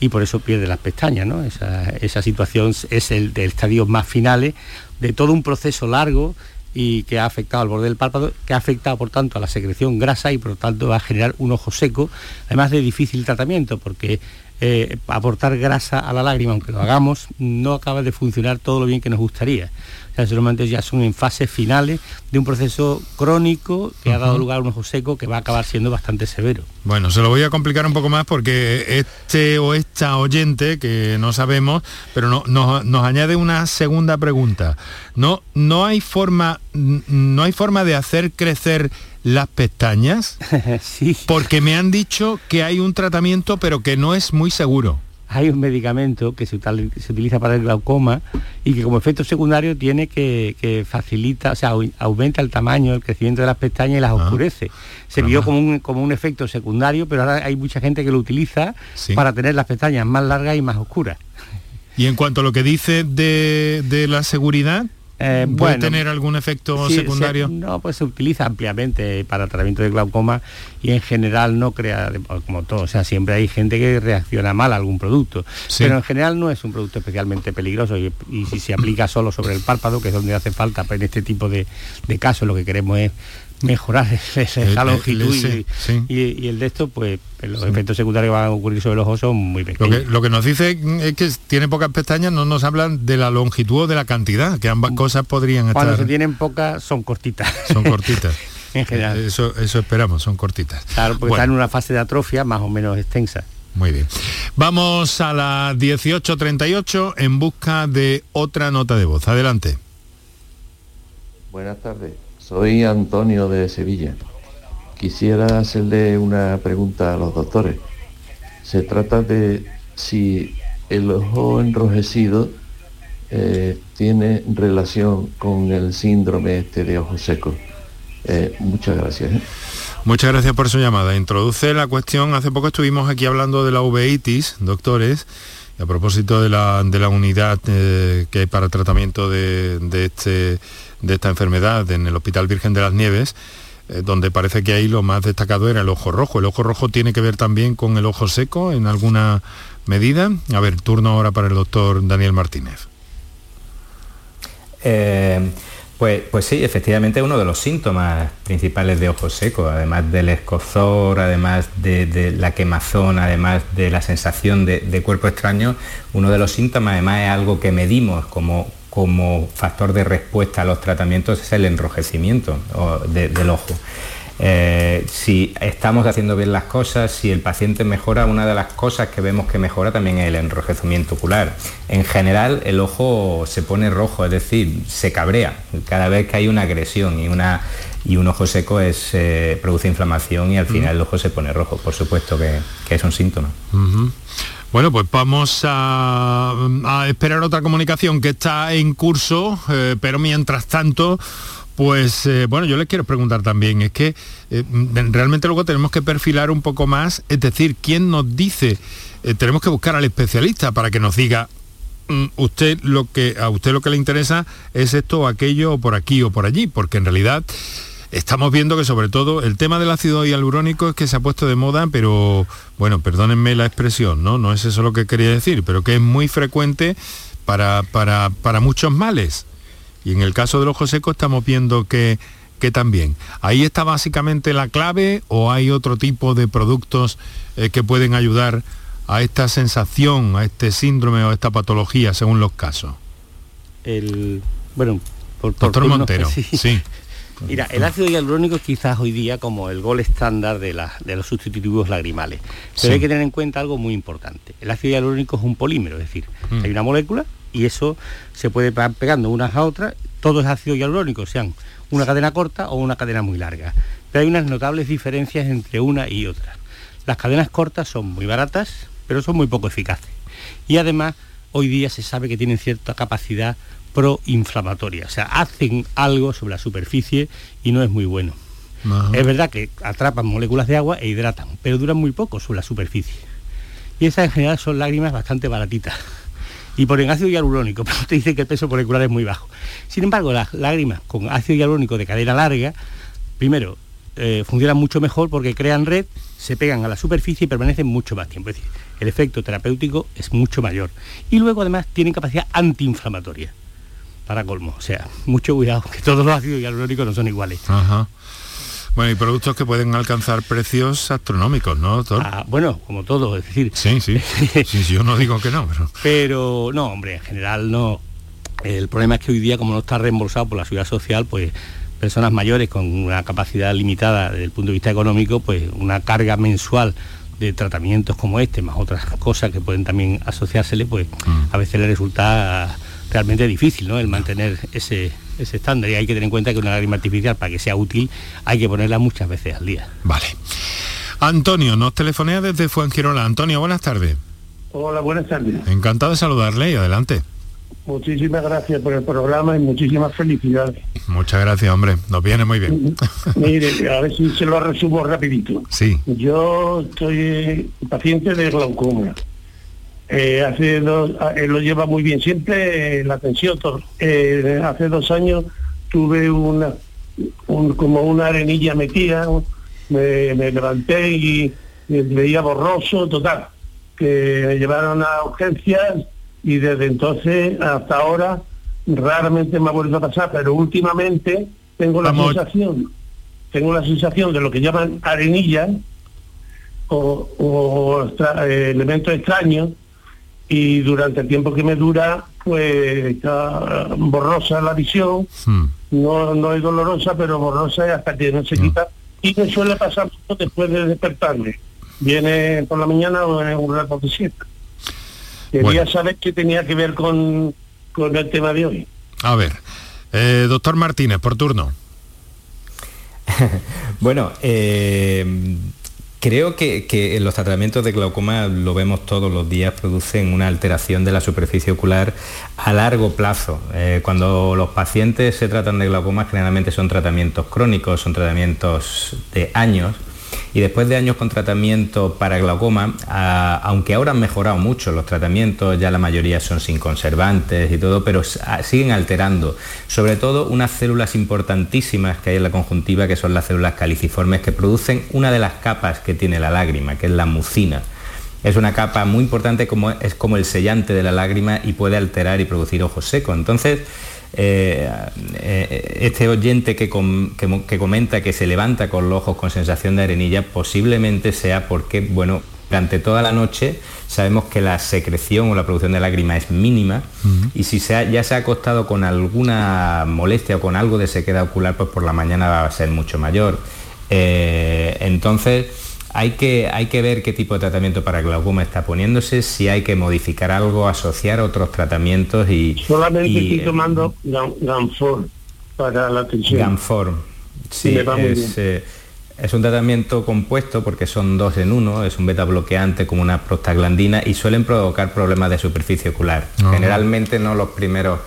y por eso pierde las pestañas. ¿no? Esa, situación es el del estadio más finales de todo un proceso largo y que ha afectado al borde del párpado, que ha afectado por tanto a la secreción grasa y por lo tanto va a generar un ojo seco, además de difícil tratamiento, porque eh, aportar grasa a la lágrima, aunque lo hagamos, no acaba de funcionar todo lo bien que nos gustaría normalmente ya son en fases finales de un proceso crónico que ha dado lugar a un ojo seco que va a acabar siendo bastante severo. Bueno, se lo voy a complicar un poco más porque este o esta oyente, que no sabemos, pero no, nos, añade una segunda pregunta. No, no hay forma, no hay forma de hacer crecer las pestañas? sí. Porque me han dicho que hay un tratamiento pero que no es muy seguro hay un medicamento que se, utiliza para el glaucoma y que como efecto secundario tiene que, facilita, o sea, aumenta el tamaño, el crecimiento de las pestañas y las ah. oscurece. Se vio como un, como un efecto secundario, pero ahora hay mucha gente que lo utiliza para tener las pestañas más largas y más oscuras. Y en cuanto a lo que dice de la seguridad, eh, ¿Puede tener algún efecto secundario? no, pues se utiliza ampliamente para tratamiento de glaucoma y en general no crea, como todo, o sea, siempre hay gente que reacciona mal a algún producto, pero en general no es un producto especialmente peligroso y, si se aplica solo sobre el párpado, que es donde hace falta, en este tipo de, de casos lo que queremos es mejorar esa longitud y, el de esto, pues los efectos secundarios que van a ocurrir sobre los ojos son muy pequeños. Lo que, nos dice es que tiene pocas pestañas, no nos hablan de la longitud o de la cantidad, que ambas mm. cosas podrían estar... Cuando se tienen pocas, son cortitas. Son cortitas. en general. Eso, eso esperamos, son cortitas. Claro, porque están en una fase de atrofia más o menos extensa. Muy bien. Vamos a las 18.38 en busca de otra nota de voz. Adelante. Buenas tardes. Soy Antonio de Sevilla. Quisiera hacerle una pregunta a los doctores. Se trata de si el ojo enrojecido eh, tiene relación con el síndrome este de ojo seco. Eh, muchas gracias. ¿eh? Muchas gracias por su llamada. Introduce la cuestión, hace poco estuvimos aquí hablando de la uveitis, doctores, a propósito de la, de la unidad que hay para tratamiento de, este, de esta enfermedad en el Hospital Virgen de las Nieves, donde parece que ahí lo más destacado era el ojo rojo. ¿El ojo rojo tiene que ver también con el ojo seco en alguna medida? A ver, turno ahora para el doctor Daniel Martínez. Eh, pues, pues sí, efectivamente uno de los síntomas principales de ojo seco, además del escozor, además de, la quemazón, además de la sensación de, cuerpo extraño, uno de los síntomas además es algo que medimos como, como factor de respuesta a los tratamientos, es el enrojecimiento del ojo. Eh, si estamos haciendo bien las cosas, si el paciente mejora, una de las cosas que vemos que mejora también es el enrojecimiento ocular. En general el ojo se pone rojo, es decir, se cabrea cada vez que hay una agresión y, una, y un ojo seco es, eh, produce inflamación y al final el ojo se pone rojo. Por supuesto que, es un síntoma. Bueno, pues vamos a, esperar otra comunicación que está en curso, eh, pero mientras tanto pues eh, bueno, yo les quiero preguntar también, es que eh, realmente luego tenemos que perfilar un poco más, es decir, ¿quién nos dice? Tenemos que buscar al especialista para que nos diga, mm, usted lo que, a usted lo que le interesa es esto o aquello o por aquí o por allí, porque en realidad estamos viendo que sobre todo el tema del ácido hialurónico es que se ha puesto de moda, pero bueno, perdónenme la expresión, ¿no? No es eso lo que quería decir, pero que es muy frecuente para, para, para muchos males. Y en el caso del ojo seco estamos viendo que, que también. ¿Ahí está básicamente la clave o hay otro tipo de productos eh, que pueden ayudar a esta sensación, a este síndrome o a esta patología según los casos? El, bueno, por, Doctor Montero, sí. Mira, el ácido hialurónico es quizás hoy día como el gol estándar de, de los sustitutivos lagrimales. Pero hay que tener en cuenta algo muy importante. El ácido hialurónico es un polímero, es decir, mm. hay una molécula y eso se puede pegando unas a otras, todo es ácido hialurónico, sean una cadena corta o una cadena muy larga. Pero hay unas notables diferencias entre una y otra. Las cadenas cortas son muy baratas, pero son muy poco eficaces. Y además, hoy día se sabe que tienen cierta capacidad proinflamatoria, o sea, hacen algo sobre la superficie y no es muy bueno. Es verdad que atrapan moléculas de agua e hidratan, pero duran muy poco sobre la superficie. Y esas en general son lágrimas bastante baratitas y por el ácido hialurónico, pero te dice que el peso molecular es muy bajo. Sin embargo, las lágrimas con ácido hialurónico de cadena larga, primero, eh, funcionan mucho mejor porque crean red, se pegan a la superficie y permanecen mucho más tiempo. Es decir, el efecto terapéutico es mucho mayor. Y luego además tienen capacidad antiinflamatoria, para colmo. O sea, mucho cuidado, que todos los ácidos hialurónicos no son iguales. Bueno, y productos que pueden alcanzar precios astronómicos, ¿no, doctor? Ah, bueno, como todo, es decir... Sí, sí, sí, yo no digo que no, pero... Pero, no, hombre, en general no. El problema es que hoy día, como no está reembolsado por la seguridad social, pues personas mayores con una capacidad limitada desde el punto de vista económico, pues una carga mensual de tratamientos como este, más otras cosas que pueden también asociársele, pues mm. a veces le resulta realmente difícil, ¿no? El mantener ese ese estándar y hay que tener en cuenta que una lágrima artificial para que sea útil hay que ponerla muchas veces al día. Vale. Antonio, nos telefonea desde Fuengirola. Antonio, buenas tardes. Hola, buenas tardes. Encantado de saludarle y adelante. Muchísimas gracias por el programa y muchísimas felicidades. Muchas gracias, hombre. Nos viene muy bien. Mire, a ver si se lo resumo rapidito. Sí. Yo estoy paciente de glaucoma. Eh, hace dos, ah, lo lleva muy bien siempre eh, la atención. Eh, hace dos años tuve una como una arenilla metida, me, levanté y, veía borroso, total, que me llevaron a urgencias y desde entonces hasta ahora raramente me ha vuelto a pasar, pero últimamente tengo la sensación, tengo la sensación de lo que llaman arenilla o, o elementos extraños y durante el tiempo que me dura, pues está borrosa la visión, hmm. no, no es dolorosa, pero borrosa hasta que no se hmm. quita. Y me suele pasar después de despertarme. Viene por la mañana o en un rato de siesta. Quería saber qué tenía que ver con, con el tema de hoy. A ver, eh, doctor Martínez, por turno. bueno, eh, Creo que, los tratamientos de glaucoma, lo vemos todos los días, producen una alteración de la superficie ocular a largo plazo. Eh, cuando los pacientes se tratan de glaucoma, generalmente son tratamientos crónicos, son tratamientos de años y después de años con tratamiento para glaucoma, aunque ahora han mejorado mucho los tratamientos, ya la mayoría son sin conservantes y todo, pero siguen alterando, sobre todo unas células importantísimas que hay en la conjuntiva, que son las células caliciformes, que producen una de las capas que tiene la lágrima, que es la mucina. Es una capa muy importante, como, es como el sellante de la lágrima y puede alterar y producir ojos secos. Entonces, eh, eh, este oyente que, comenta que se levanta con los ojos con sensación de arenilla posiblemente sea porque, bueno, durante toda la noche sabemos que la secreción o la producción de lágrima es mínima y si ya se ha acostado con alguna molestia o con algo de sequedad ocular, pues por la mañana va a ser mucho mayor. Eh, entonces, hay que, hay que ver qué tipo de tratamiento para glaucoma está poniéndose, si hay que modificar algo, asociar otros tratamientos y... Solamente estoy tomando Ganfor para la tensión. Ganfor, sí, es, eh, es, un tratamiento compuesto porque son dos en uno, es un beta bloqueante como una prostaglandina y suelen provocar problemas de superficie ocular. Generalmente no los primeros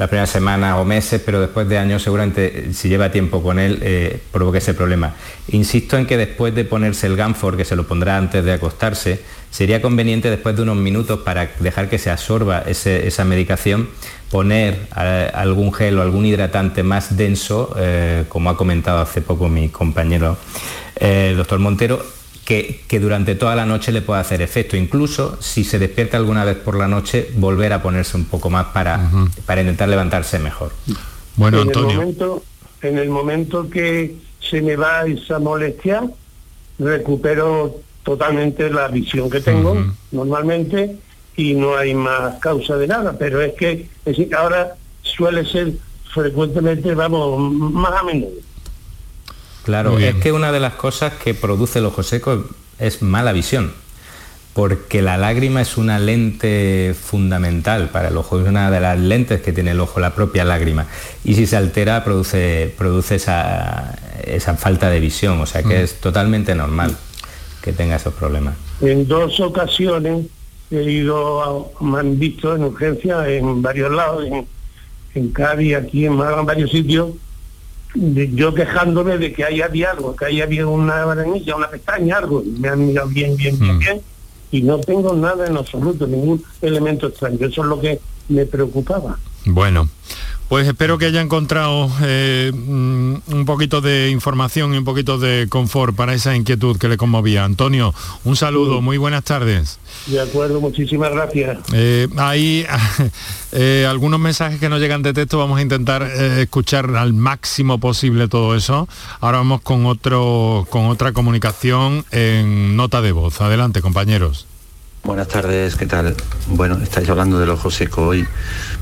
las primeras semanas o meses, pero después de años seguramente si lleva tiempo con él eh, provoque ese problema. Insisto en que después de ponerse el Ganfor, que se lo pondrá antes de acostarse, sería conveniente después de unos minutos para dejar que se absorba esa medicación, poner eh, algún gel o algún hidratante más denso, eh, como ha comentado hace poco mi compañero el doctor Montero, que, durante toda la noche le puede hacer efecto. Incluso si se despierta alguna vez por la noche, volver a ponerse un poco más para, para intentar levantarse mejor. Bueno, en Antonio. El momento, en el momento que se me va esa molestia, recupero totalmente la visión que tengo normalmente y no hay más causa de nada, pero es que, es que ahora suele ser frecuentemente, vamos, más a menudo. Claro, es que una de las cosas que produce el ojo seco es mala visión, porque la lágrima es una lente fundamental para el ojo, es una de las lentes que tiene el ojo, la propia lágrima, y si se altera produce, produce esa, falta de visión, o sea que mm. es totalmente normal que tenga esos problemas. En dos ocasiones he ido, me han visto en urgencia en varios lados, en, en Cádiz, aquí en varios sitios, yo quejándome de que haya había algo, que haya habido una varanilla, una pestaña, algo, me han mirado bien, bien, bien, mm. bien, y no tengo nada en absoluto, ningún elemento extraño. Eso es lo que me preocupaba. Bueno, pues espero que haya encontrado eh, mm, un poquito de información y un poquito de confort para esa inquietud que le conmovía. Antonio, un saludo, muy buenas tardes. De acuerdo, muchísimas gracias. Eh, hay eh, algunos mensajes que nos llegan de texto, vamos a intentar escuchar al máximo posible todo eso. Ahora vamos con, otro, con otra comunicación en nota de voz. Adelante, compañeros. Buenas tardes, ¿qué tal? Bueno, estáis hablando del ojo seco hoy,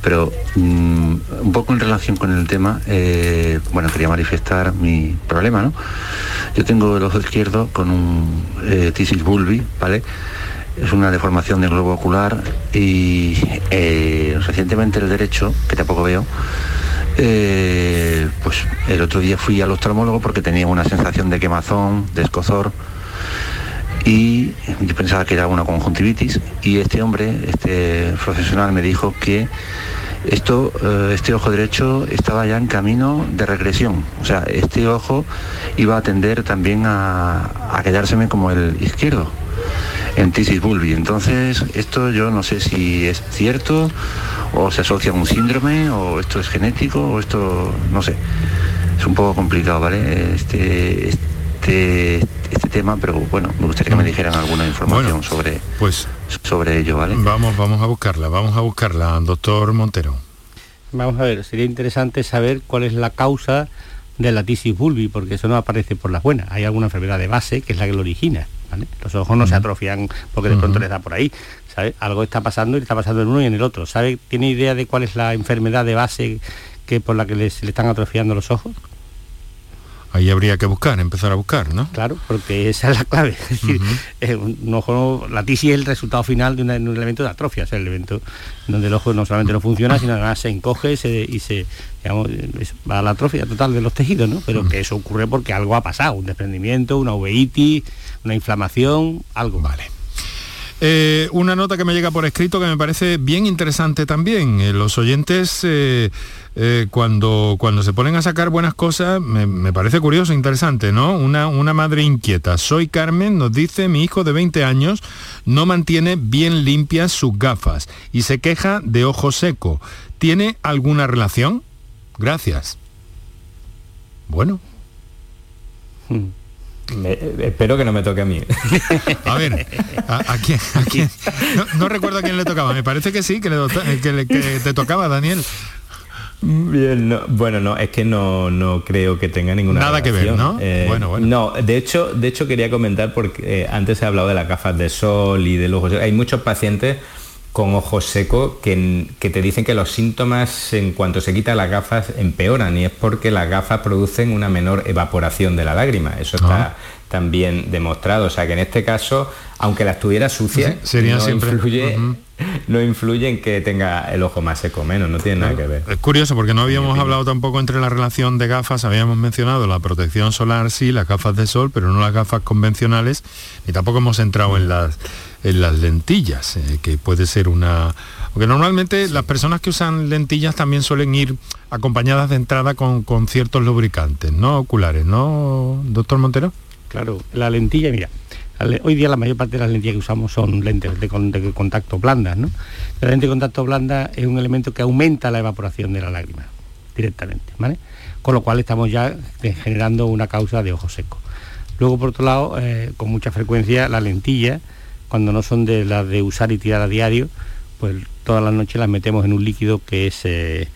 pero mm, un poco en relación con el tema, eh, bueno, quería manifestar mi problema, ¿no? Yo tengo el ojo izquierdo con un eh, tisis bulbi, ¿vale? Es una deformación del globo ocular y eh, recientemente el derecho, que tampoco veo, pues el otro día fui al oftalmólogo porque tenía una sensación de quemazón, de escozor, y yo pensaba que era una conjuntivitis y este hombre, este profesional me dijo que esto, eh, este ojo derecho estaba ya en camino de regresión, o sea, este ojo iba a tender también a, quedárseme como el izquierdo, en tisis bulbi. Entonces, esto yo no sé si es cierto o se asocia a un síndrome o esto es genético o esto, no sé, es un poco complicado, ¿vale? Este, este este tema, pero bueno, me gustaría que me mm. dijeran alguna información sobre, pues, sobre ello, ¿vale? Vamos, vamos a buscarla, vamos a buscarla, doctor Montero. Vamos a ver, sería interesante saber cuál es la causa de la tisis bulbi, porque eso no aparece por las buenas. Hay alguna enfermedad de base que es la que lo origina. Los ojos no se atrofian porque de pronto les da por ahí. ¿sabe? Algo está pasando y está pasando en uno y en el otro. ¿Sabe? ¿Tiene idea de cuál es la enfermedad de base que por la que se le están atrofiando los ojos? Ahí habría que buscar, empezar a buscar, ¿no? Claro, porque esa es la clave. Es decir, un ojo, la tisis es el resultado final de, un elemento de atrofia, es el elemento donde el ojo no solamente no funciona, sino además se encoge y se, digamos, va a la atrofia total de los tejidos, ¿no? Pero que eso ocurre porque algo ha pasado, un desprendimiento, una uveitis, una inflamación, algo. Vale. Eh, una nota que me llega por escrito que me parece bien interesante también. Eh, los oyentes, eh, cuando, cuando se ponen a sacar buenas cosas, me, parece curioso, interesante, ¿no? Una, una, madre inquieta. Soy Carmen, nos dice, mi hijo de 20 años no mantiene bien limpias sus gafas y se queja de ojo seco. ¿Tiene alguna relación? Gracias. Bueno. Hmm espero que no me toque a mí. A ver, ¿a, quién? No, recuerdo a quién le tocaba. Me parece que sí, que, le, te tocaba, Daniel. Bien, bueno, no, es que no, no creo que tenga ninguna Nada que ver, ¿no? Eh, bueno, bueno. No, de hecho, de hecho quería comentar porque eh, antes he hablado de las gafas de sol y de lujo. Hay muchos pacientes con ojos secos que, te dicen que los síntomas en cuanto se quitan las gafas empeoran y es porque las gafas producen una menor evaporación de la lágrima. Eso está ah. también demostrado. O sea que en este caso, aunque la estuviera sucia, Sería no, siempre... influye, no influye en que tenga el ojo más seco menos, no tiene nada que ver. Es curioso porque no habíamos hablado tampoco entre la relación de gafas, habíamos mencionado la protección solar, sí, las gafas de sol, pero no las gafas convencionales, y tampoco hemos entrado en las en las lentillas, eh, que puede ser una... Porque normalmente las personas que usan lentillas también suelen ir acompañadas de entrada con, ciertos lubricantes, ¿no? Oculares, ¿no, doctor Montero? Claro, la lentilla, mira, hoy día la mayor parte de las lentillas que usamos son lentes de, contacto blandas, ¿no? La lente de contacto blanda es un elemento que aumenta la evaporación de la lágrima directamente, ¿vale? Con lo cual estamos ya generando una causa de ojo seco. Luego, por otro lado, eh, con mucha frecuencia la lentilla cuando no son de las de usar y tirar a diario, pues todas las noches las metemos en un líquido que es eh,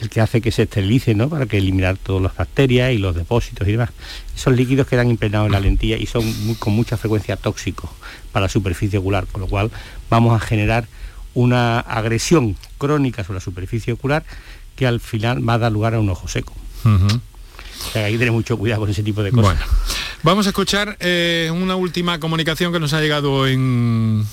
el que hace que se esterilice, ¿no? Para que eliminar todas las bacterias y los depósitos y demás. Esos líquidos quedan impregnados en la lentilla y son con mucha frecuencia tóxicos para la superficie ocular, con lo cual vamos a generar una agresión crónica sobre la superficie ocular que al final va a dar lugar a un ojo seco. Hay que tener mucho cuidado con ese tipo de cosas. Vamos a escuchar eh, una última comunicación que nos ha llegado en,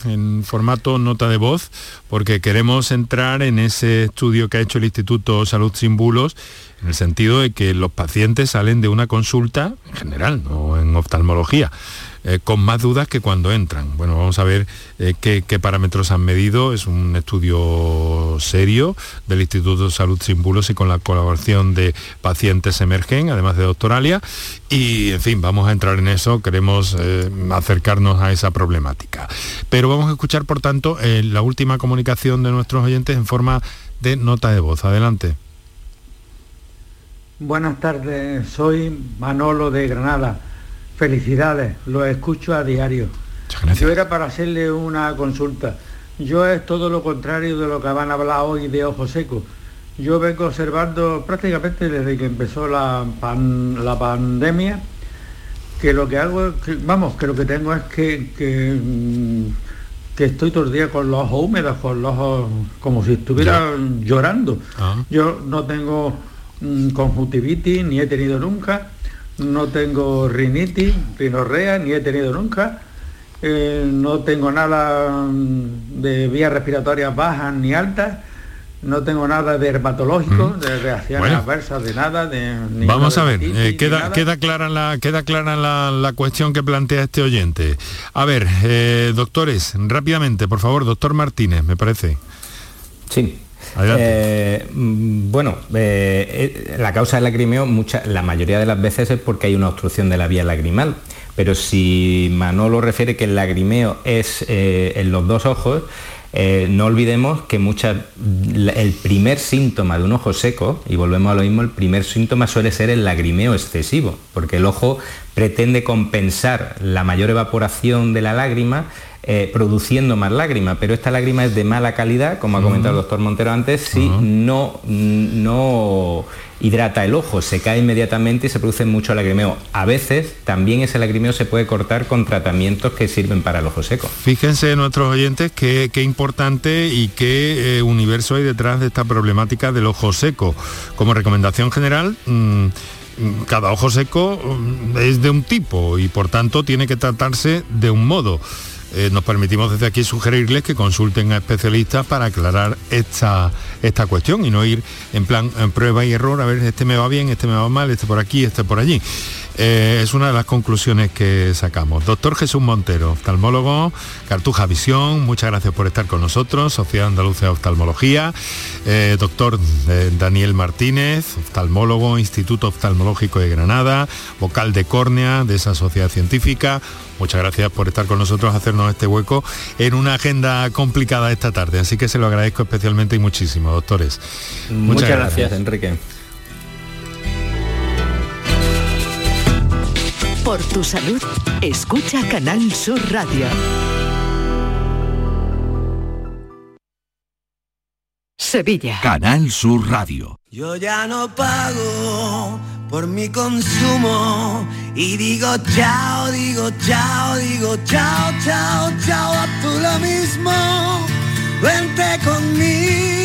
formato nota de voz, porque queremos entrar en ese estudio que ha hecho el Instituto Salud Sin Bulos, en el sentido de que los pacientes salen de una consulta, en general, no en oftalmología, eh, con más dudas que cuando entran. Bueno, vamos a ver eh, qué, parámetros han medido. Es un estudio serio del Instituto de Salud Sin Bulos y con la colaboración de pacientes emergen, además de Doctoralia. Y, en fin, vamos a entrar en eso. Queremos eh, acercarnos a esa problemática. Pero vamos a escuchar, por tanto, la última comunicación de nuestros oyentes en forma de nota de voz. Adelante. Buenas tardes, soy Manolo de Granada. Felicidades, lo escucho a diario. Yo era para hacerle una consulta. Yo es todo lo contrario de lo que van a hablar hoy de ojo seco. Yo vengo observando prácticamente desde que empezó la, la pandemia que lo que hago, vamos, que lo que tengo es que, que, mm, estoy todo el día con los ojos húmedos, con los ojos como si estuviera llorando. Ah. Yo no tengo mm, conjuntivitis, ni he tenido nunca, no tengo rinitis, rinorrea, ni he tenido nunca. Eh, no tengo nada de vías respiratorias bajas ni altas. No tengo nada de dermatológico, mm. de reacciones adversas, de nada. De, Vamos a ver, eh, queda, queda, clara, la, queda clara la, cuestión que plantea este oyente. A ver, eh, doctores, rápidamente, por favor, doctor Martínez, me parece. Sí, eh, mm, bueno, eh, eh, la causa del lacrimeo, mucha, la mayoría de las veces es porque hay una obstrucción de la vía lagrimal. Pero si Manolo refiere que el lagrimeo es en los dos ojos, no olvidemos que el primer síntoma de un ojo seco, y volvemos a lo mismo, el primer síntoma suele ser el lagrimeo excesivo, porque el ojo pretende compensar la mayor evaporación de la lágrima eh, produciendo más lágrima, pero esta lágrima es de mala calidad, como ha comentado el doctor Montero antes, si no, no hidrata el ojo, se cae inmediatamente y se produce mucho lagrimeo. A veces también ese lagrimeo se puede cortar con tratamientos que sirven para el ojo seco. Fíjense nuestros oyentes qué, importante y qué eh, universo hay detrás de esta problemática del ojo seco. Como recomendación general, mm, cada ojo seco mm, es de un tipo y por tanto tiene que tratarse de un modo. Eh, nos permitimos desde aquí sugerirles que consulten a especialistas para aclarar esta, esta cuestión y no ir en plan en prueba y error, a ver, este me va bien, este me va mal, este por aquí, este por allí. Eh, es una de las conclusiones que sacamos. Doctor Jesús Montero, oftalmólogo, Cartuja Visión, muchas gracias por estar con nosotros, Sociedad Andalucía de Oftalmología. Eh, doctor eh, Daniel Martínez, oftalmólogo, Instituto Oftalmológico de Granada, vocal de córnea de esa sociedad científica. Muchas gracias por estar con nosotros, hacernos este hueco en una agenda complicada esta tarde. Así que se lo agradezco especialmente y muchísimo, doctores. Muchas, gracias, Enrique. Por tu salud, escucha Canal Sur Radio. Sevilla. Canal Sur Radio. Yo ya no pago por mi consumo y digo chao, digo chao, digo chao, chao, chao, a tú lo mismo. Vente conmigo,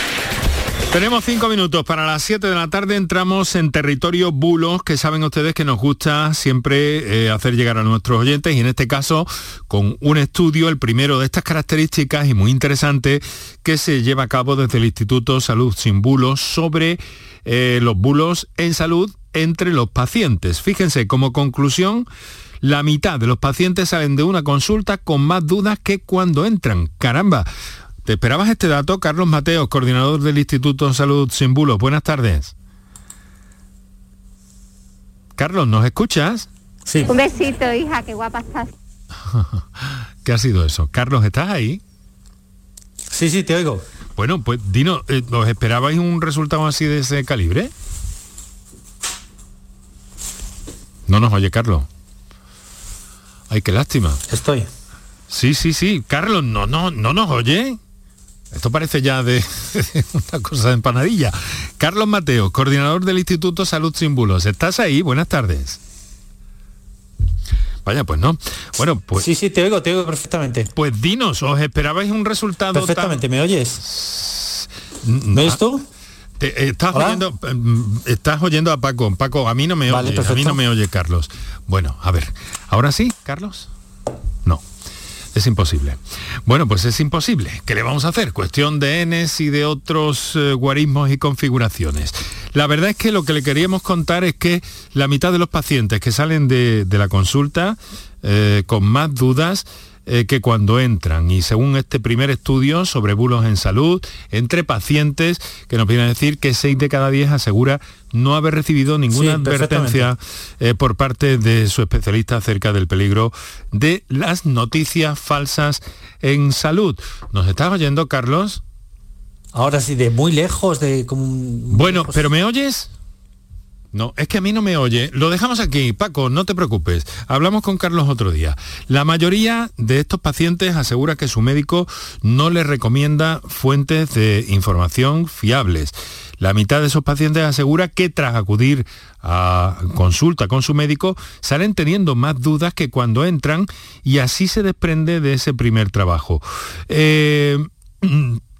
Tenemos cinco minutos para las 7 de la tarde. Entramos en territorio bulos, que saben ustedes que nos gusta siempre eh, hacer llegar a nuestros oyentes y en este caso con un estudio, el primero de estas características y muy interesante, que se lleva a cabo desde el Instituto Salud Sin Bulos sobre eh, los bulos en salud entre los pacientes. Fíjense, como conclusión, la mitad de los pacientes salen de una consulta con más dudas que cuando entran. Caramba, ¿Te esperabas este dato? Carlos Mateos, coordinador del Instituto Salud Sin Bulos. Buenas tardes. Carlos, ¿nos escuchas? Sí. Un besito, hija, qué guapa estás. ¿Qué ha sido eso? Carlos, ¿estás ahí? Sí, sí, te oigo. Bueno, pues Dino, eh, ¿os esperabais un resultado así de ese calibre? No nos oye, Carlos. Ay, qué lástima. Estoy. Sí, sí, sí. Carlos, no, no, no nos oye. Esto parece ya de una cosa de empanadilla. Carlos Mateo, coordinador del Instituto Salud Sin Bulos. ¿Estás ahí? Buenas tardes. Vaya, pues no. Bueno, pues... Sí, sí, te oigo, te oigo perfectamente. Pues dinos, ¿os esperabais un resultado Perfectamente, ¿me oyes? ¿No esto? Te, estás, oyendo, mm, estás oyendo a Paco. Paco, a mí no me oye. A mí no me oye Carlos. Bueno, a ver. ¿Ahora sí, Carlos? No. Es imposible. Bueno, pues es imposible. ¿Qué le vamos a hacer? Cuestión de Ns y de otros eh, guarismos y configuraciones. La verdad es que lo que le queríamos contar es que la mitad de los pacientes que salen de, la consulta eh, con más dudas eh, que cuando entran. Y según este primer estudio sobre bulos en salud, entre pacientes, que nos viene a decir que 6 de cada 10 asegura no haber recibido ninguna Sí, advertencia eh, por parte de su especialista acerca del peligro de las noticias falsas en salud. ¿Nos estás oyendo, Carlos? Ahora sí, de muy lejos, de como... Bueno, pero ¿me oyes? No, es que a mí no me oye. Lo dejamos aquí, Paco, no te preocupes. Hablamos con Carlos otro día. La mayoría de estos pacientes asegura que su médico no les recomienda fuentes de información fiables. La mitad de esos pacientes asegura que tras acudir a consulta con su médico salen teniendo más dudas que cuando entran y así se desprende de ese primer trabajo. Eh,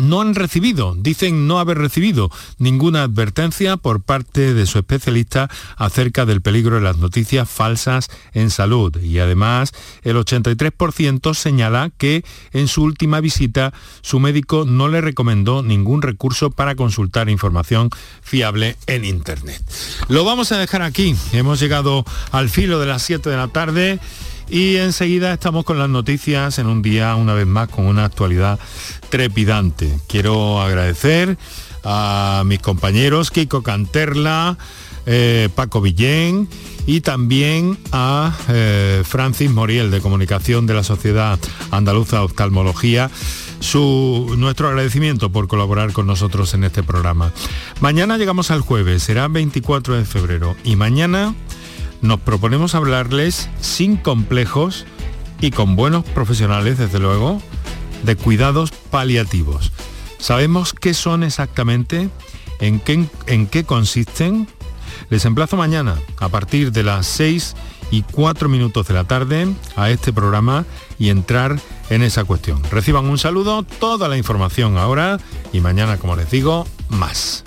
no han recibido, dicen no haber recibido ninguna advertencia por parte de su especialista acerca del peligro de las noticias falsas en salud. Y además el 83% señala que en su última visita su médico no le recomendó ningún recurso para consultar información fiable en Internet. Lo vamos a dejar aquí. Hemos llegado al filo de las 7 de la tarde. Y enseguida estamos con las noticias en un día, una vez más, con una actualidad trepidante. Quiero agradecer a mis compañeros Kiko Canterla, eh, Paco Villén y también a eh, Francis Moriel de Comunicación de la Sociedad Andaluza Oftalmología. Su, nuestro agradecimiento por colaborar con nosotros en este programa. Mañana llegamos al jueves, será 24 de febrero y mañana nos proponemos hablarles sin complejos y con buenos profesionales, desde luego, de cuidados paliativos. ¿Sabemos qué son exactamente? ¿En qué, en qué consisten? Les emplazo mañana a partir de las 6 y 4 minutos de la tarde a este programa y entrar en esa cuestión. Reciban un saludo, toda la información ahora y mañana, como les digo, más.